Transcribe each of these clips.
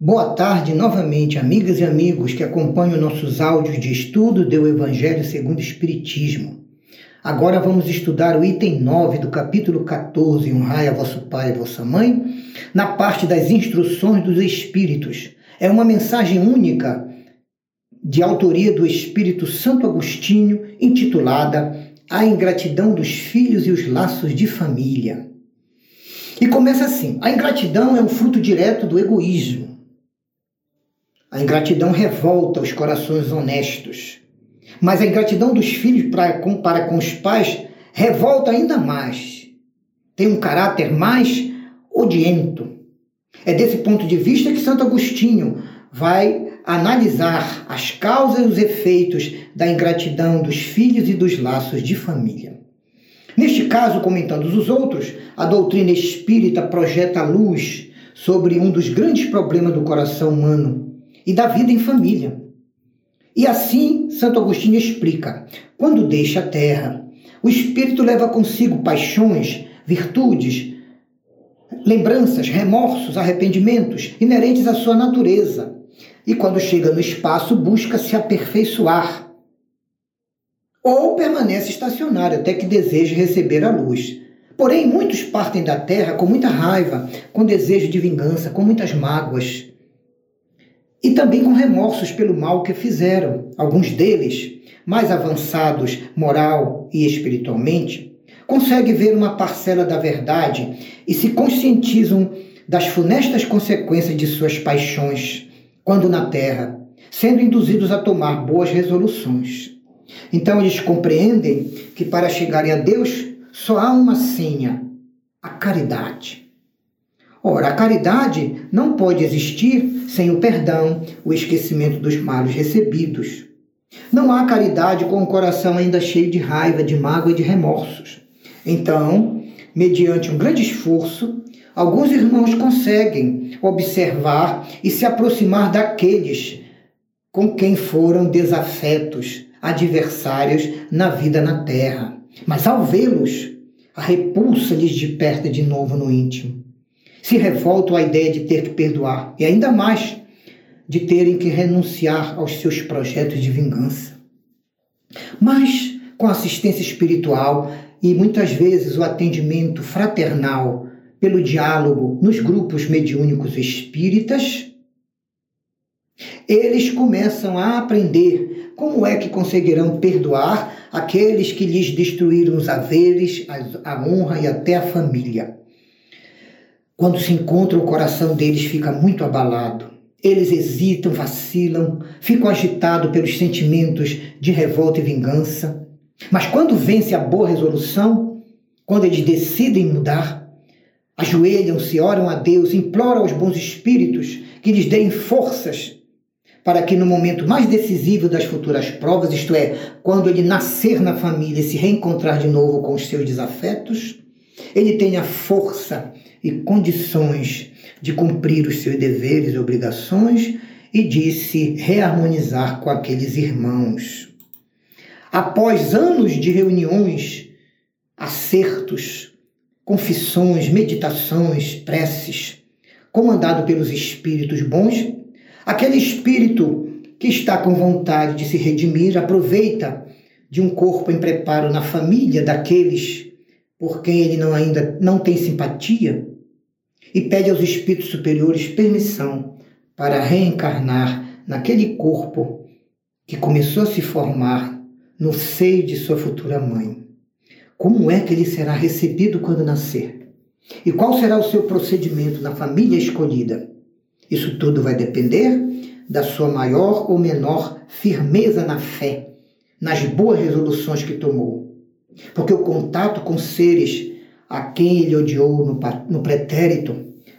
Boa tarde novamente, amigas e amigos que acompanham nossos áudios de estudo do Evangelho segundo o Espiritismo. Agora vamos estudar o item 9 do capítulo 14, Honrai a vosso pai e vossa mãe, na parte das instruções dos Espíritos. É uma mensagem única de autoria do Espírito Santo Agostinho, intitulada A Ingratidão dos Filhos e os Laços de Família. E começa assim: A ingratidão é um fruto direto do egoísmo a ingratidão revolta os corações honestos. Mas a ingratidão dos filhos para com, para com os pais revolta ainda mais. Tem um caráter mais odiento. É desse ponto de vista que Santo Agostinho vai analisar as causas e os efeitos da ingratidão dos filhos e dos laços de família. Neste caso, comentando os outros, a doutrina espírita projeta luz sobre um dos grandes problemas do coração humano, e da vida em família. E assim, Santo Agostinho explica: quando deixa a terra, o espírito leva consigo paixões, virtudes, lembranças, remorsos, arrependimentos inerentes à sua natureza. E quando chega no espaço, busca se aperfeiçoar. Ou permanece estacionário até que deseje receber a luz. Porém, muitos partem da terra com muita raiva, com desejo de vingança, com muitas mágoas e também com remorsos pelo mal que fizeram. Alguns deles, mais avançados moral e espiritualmente, conseguem ver uma parcela da verdade e se conscientizam das funestas consequências de suas paixões quando na terra, sendo induzidos a tomar boas resoluções. Então eles compreendem que para chegarem a Deus só há uma senha: a caridade. Ora, a caridade não pode existir sem o perdão, o esquecimento dos males recebidos. Não há caridade com o coração ainda cheio de raiva, de mágoa e de remorsos. Então, mediante um grande esforço, alguns irmãos conseguem observar e se aproximar daqueles com quem foram desafetos, adversários na vida na terra. Mas ao vê-los, a repulsa lhes desperta de novo no íntimo se revoltam à ideia de ter que perdoar e ainda mais de terem que renunciar aos seus projetos de vingança. Mas, com assistência espiritual e muitas vezes o atendimento fraternal pelo diálogo nos grupos mediúnicos espíritas, eles começam a aprender como é que conseguirão perdoar aqueles que lhes destruíram os haveres, a honra e até a família. Quando se encontram, o coração deles fica muito abalado. Eles hesitam, vacilam, ficam agitados pelos sentimentos de revolta e vingança. Mas quando vence a boa resolução, quando eles decidem mudar, ajoelham-se, oram a Deus, imploram aos bons espíritos que lhes deem forças para que no momento mais decisivo das futuras provas, isto é, quando ele nascer na família e se reencontrar de novo com os seus desafetos, ele tenha força e condições de cumprir os seus deveres e obrigações e de se reharmonizar com aqueles irmãos. Após anos de reuniões, acertos, confissões, meditações, preces, comandado pelos espíritos bons, aquele espírito que está com vontade de se redimir aproveita de um corpo em preparo na família daqueles por quem ele não ainda não tem simpatia e pede aos espíritos superiores permissão para reencarnar naquele corpo que começou a se formar no seio de sua futura mãe. Como é que ele será recebido quando nascer? E qual será o seu procedimento na família escolhida? Isso tudo vai depender da sua maior ou menor firmeza na fé, nas boas resoluções que tomou porque o contato com seres a quem ele odiou no, no pretérito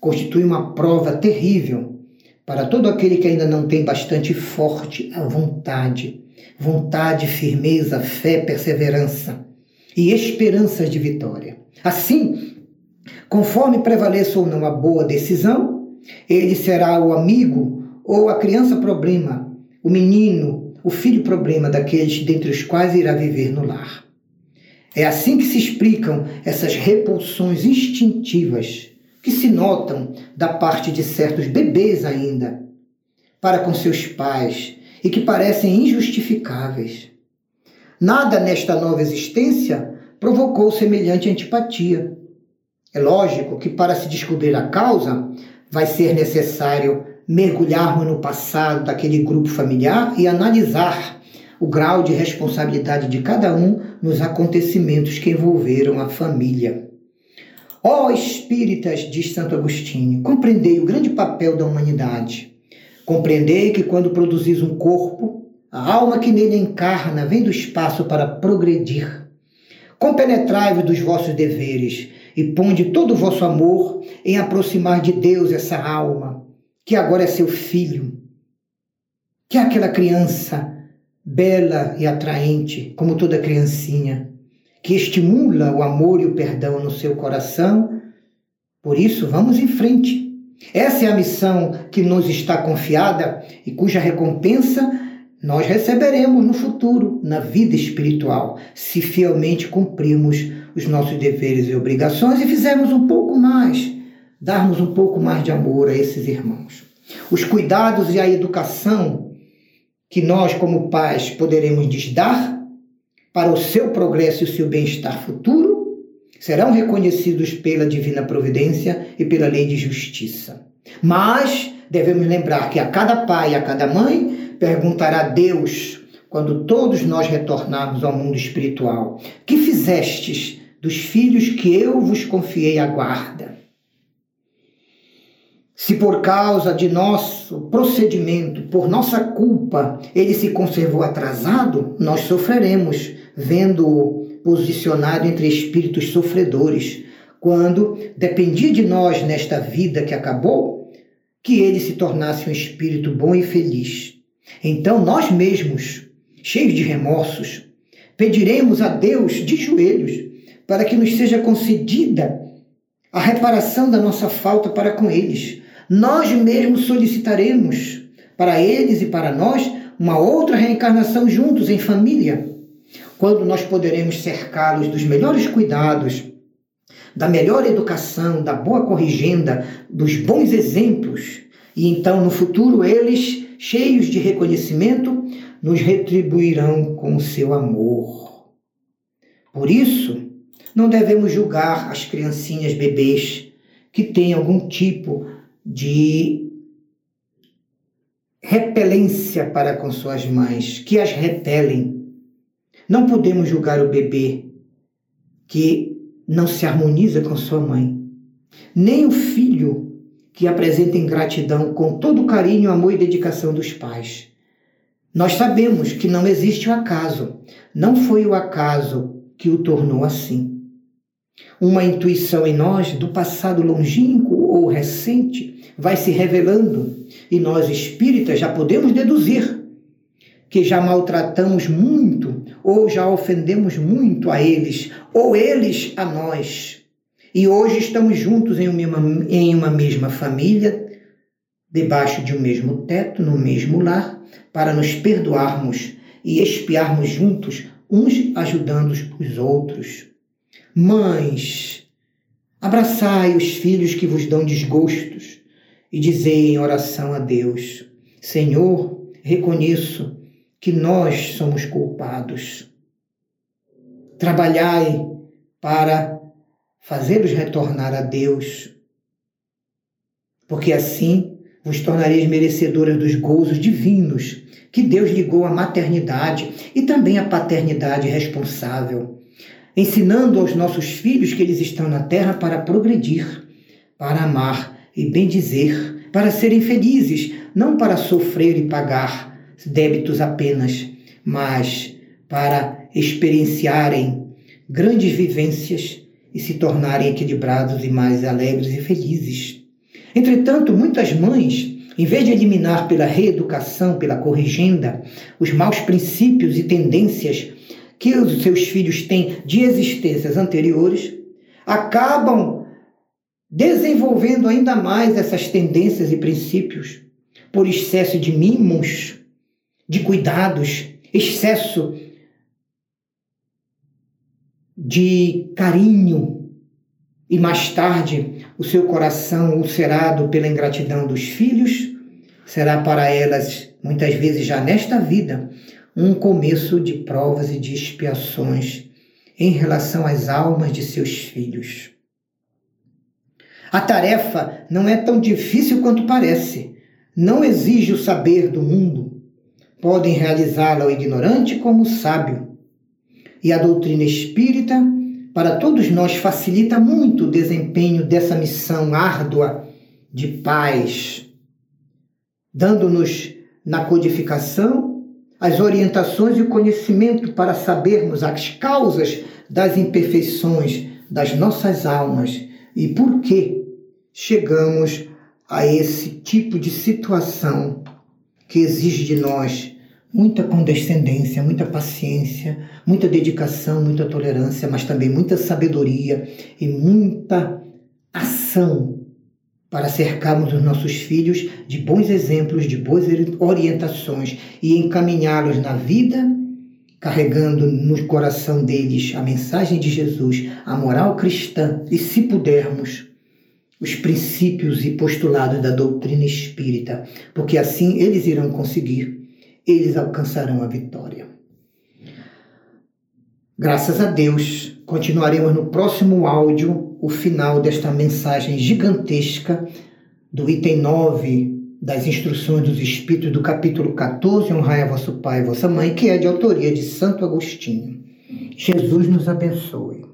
constitui uma prova terrível para todo aquele que ainda não tem bastante forte a vontade, vontade, firmeza, fé, perseverança e esperanças de vitória. Assim, conforme prevaleça ou não a boa decisão, ele será o amigo ou a criança problema, o menino, o filho problema daqueles dentre os quais irá viver no lar. É assim que se explicam essas repulsões instintivas que se notam da parte de certos bebês ainda para com seus pais e que parecem injustificáveis. Nada nesta nova existência provocou semelhante antipatia. É lógico que para se descobrir a causa, vai ser necessário mergulharmos no passado daquele grupo familiar e analisar o grau de responsabilidade de cada um nos acontecimentos que envolveram a família. Ó oh, espíritas, diz Santo Agostinho, compreendei o grande papel da humanidade. Compreendei que quando produzis um corpo, a alma que nele encarna vem do espaço para progredir. Compenetrai-vos dos vossos deveres e ponde todo o vosso amor em aproximar de Deus essa alma, que agora é seu filho, que é aquela criança bela e atraente, como toda criancinha, que estimula o amor e o perdão no seu coração. Por isso, vamos em frente. Essa é a missão que nos está confiada e cuja recompensa nós receberemos no futuro, na vida espiritual, se fielmente cumprirmos os nossos deveres e obrigações e fizermos um pouco mais, darmos um pouco mais de amor a esses irmãos. Os cuidados e a educação que nós, como pais, poderemos lhes dar para o seu progresso e o seu bem-estar futuro serão reconhecidos pela divina providência e pela lei de justiça. Mas devemos lembrar que a cada pai e a cada mãe perguntará Deus, quando todos nós retornarmos ao mundo espiritual: Que fizestes dos filhos que eu vos confiei à guarda? Se por causa de nosso procedimento, por nossa culpa, ele se conservou atrasado, nós sofreremos vendo-o posicionado entre espíritos sofredores, quando dependia de nós nesta vida que acabou, que ele se tornasse um espírito bom e feliz. Então nós mesmos, cheios de remorsos, pediremos a Deus de joelhos para que nos seja concedida a reparação da nossa falta para com eles. Nós mesmos solicitaremos para eles e para nós uma outra reencarnação juntos em família quando nós poderemos cercá-los dos melhores cuidados, da melhor educação, da boa corrigenda, dos bons exemplos, e então no futuro eles, cheios de reconhecimento, nos retribuirão com o seu amor. Por isso, não devemos julgar as criancinhas bebês que têm algum tipo de repelência para com suas mães, que as repelem não podemos julgar o bebê que não se harmoniza com sua mãe, nem o filho que apresenta ingratidão com todo o carinho, amor e dedicação dos pais. Nós sabemos que não existe o acaso, não foi o acaso que o tornou assim. Uma intuição em nós do passado longínquo ou recente vai se revelando e nós espíritas já podemos deduzir que já maltratamos muito, ou já ofendemos muito a eles, ou eles a nós. E hoje estamos juntos em uma, em uma mesma família, debaixo de um mesmo teto, no mesmo lar, para nos perdoarmos e expiarmos juntos, uns ajudando os outros. Mães, abraçai os filhos que vos dão desgostos e dizei em oração a Deus: Senhor, reconheço que nós somos culpados. Trabalhai para fazê-los retornar a Deus, porque assim vos tornareis merecedoras dos gozos divinos que Deus ligou à maternidade e também à paternidade responsável, ensinando aos nossos filhos que eles estão na terra para progredir, para amar e bendizer, para serem felizes, não para sofrer e pagar débitos apenas, mas para experienciarem grandes vivências e se tornarem equilibrados e mais alegres e felizes. Entretanto, muitas mães, em vez de eliminar pela reeducação, pela corrigenda, os maus princípios e tendências que os seus filhos têm de existências anteriores, acabam desenvolvendo ainda mais essas tendências e princípios por excesso de mimos, de cuidados, excesso de carinho e mais tarde o seu coração ulcerado pela ingratidão dos filhos, será para elas, muitas vezes já nesta vida, um começo de provas e de expiações em relação às almas de seus filhos. A tarefa não é tão difícil quanto parece. Não exige o saber do mundo. Podem realizá-la o ignorante como o sábio. E a doutrina espírita, para todos nós, facilita muito o desempenho dessa missão árdua de paz, dando-nos na codificação as orientações e o conhecimento para sabermos as causas das imperfeições das nossas almas e por que chegamos a esse tipo de situação que exige de nós muita condescendência, muita paciência, muita dedicação, muita tolerância, mas também muita sabedoria e muita ação para cercarmos os nossos filhos de bons exemplos, de boas orientações e encaminhá-los na vida, carregando no coração deles a mensagem de Jesus, a moral cristã e, se pudermos, os princípios e postulados da doutrina espírita, porque assim eles irão conseguir, eles alcançarão a vitória. Graças a Deus, continuaremos no próximo áudio o final desta mensagem gigantesca do item 9 das instruções dos Espíritos do capítulo 14, Honrai a vosso pai e vossa mãe, que é de autoria de Santo Agostinho. Jesus nos abençoe.